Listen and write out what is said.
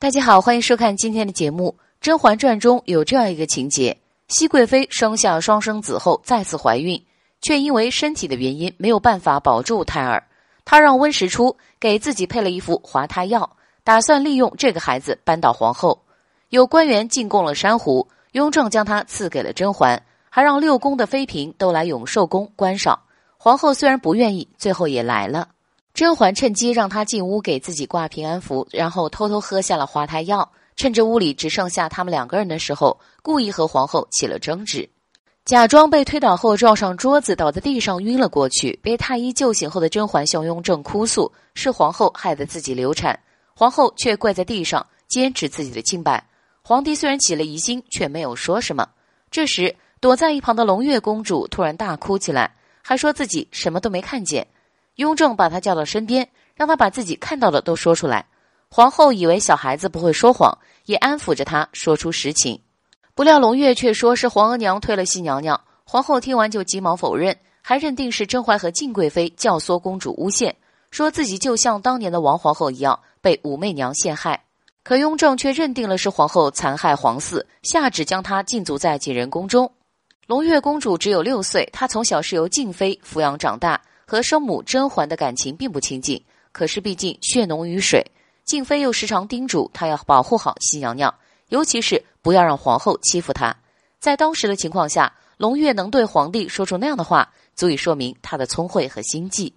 大家好，欢迎收看今天的节目。《甄嬛传》中有这样一个情节：熹贵妃生下双生子后再次怀孕，却因为身体的原因没有办法保住胎儿。她让温实初给自己配了一副滑胎药，打算利用这个孩子扳倒皇后。有官员进贡了珊瑚，雍正将它赐给了甄嬛，还让六宫的妃嫔都来永寿宫观赏。皇后虽然不愿意，最后也来了。甄嬛趁机让他进屋给自己挂平安符，然后偷偷喝下了滑胎药。趁着屋里只剩下他们两个人的时候，故意和皇后起了争执，假装被推倒后撞上桌子，倒在地上晕了过去。被太医救醒后的甄嬛向雍正哭诉，是皇后害得自己流产。皇后却跪在地上坚持自己的清白。皇帝虽然起了疑心，却没有说什么。这时，躲在一旁的胧月公主突然大哭起来，还说自己什么都没看见。雍正把他叫到身边，让他把自己看到的都说出来。皇后以为小孩子不会说谎，也安抚着他说出实情。不料胧月却说是皇额娘推了熹娘娘。皇后听完就急忙否认，还认定是甄嬛和静贵妃教唆公主诬陷，说自己就像当年的王皇后一样被武媚娘陷害。可雍正却认定了是皇后残害皇嗣，下旨将她禁足在景仁宫中。胧月公主只有六岁，她从小是由静妃抚养长大。和生母甄嬛的感情并不亲近，可是毕竟血浓于水，静妃又时常叮嘱她要保护好熹娘娘，尤其是不要让皇后欺负她。在当时的情况下，胧月能对皇帝说出那样的话，足以说明她的聪慧和心计。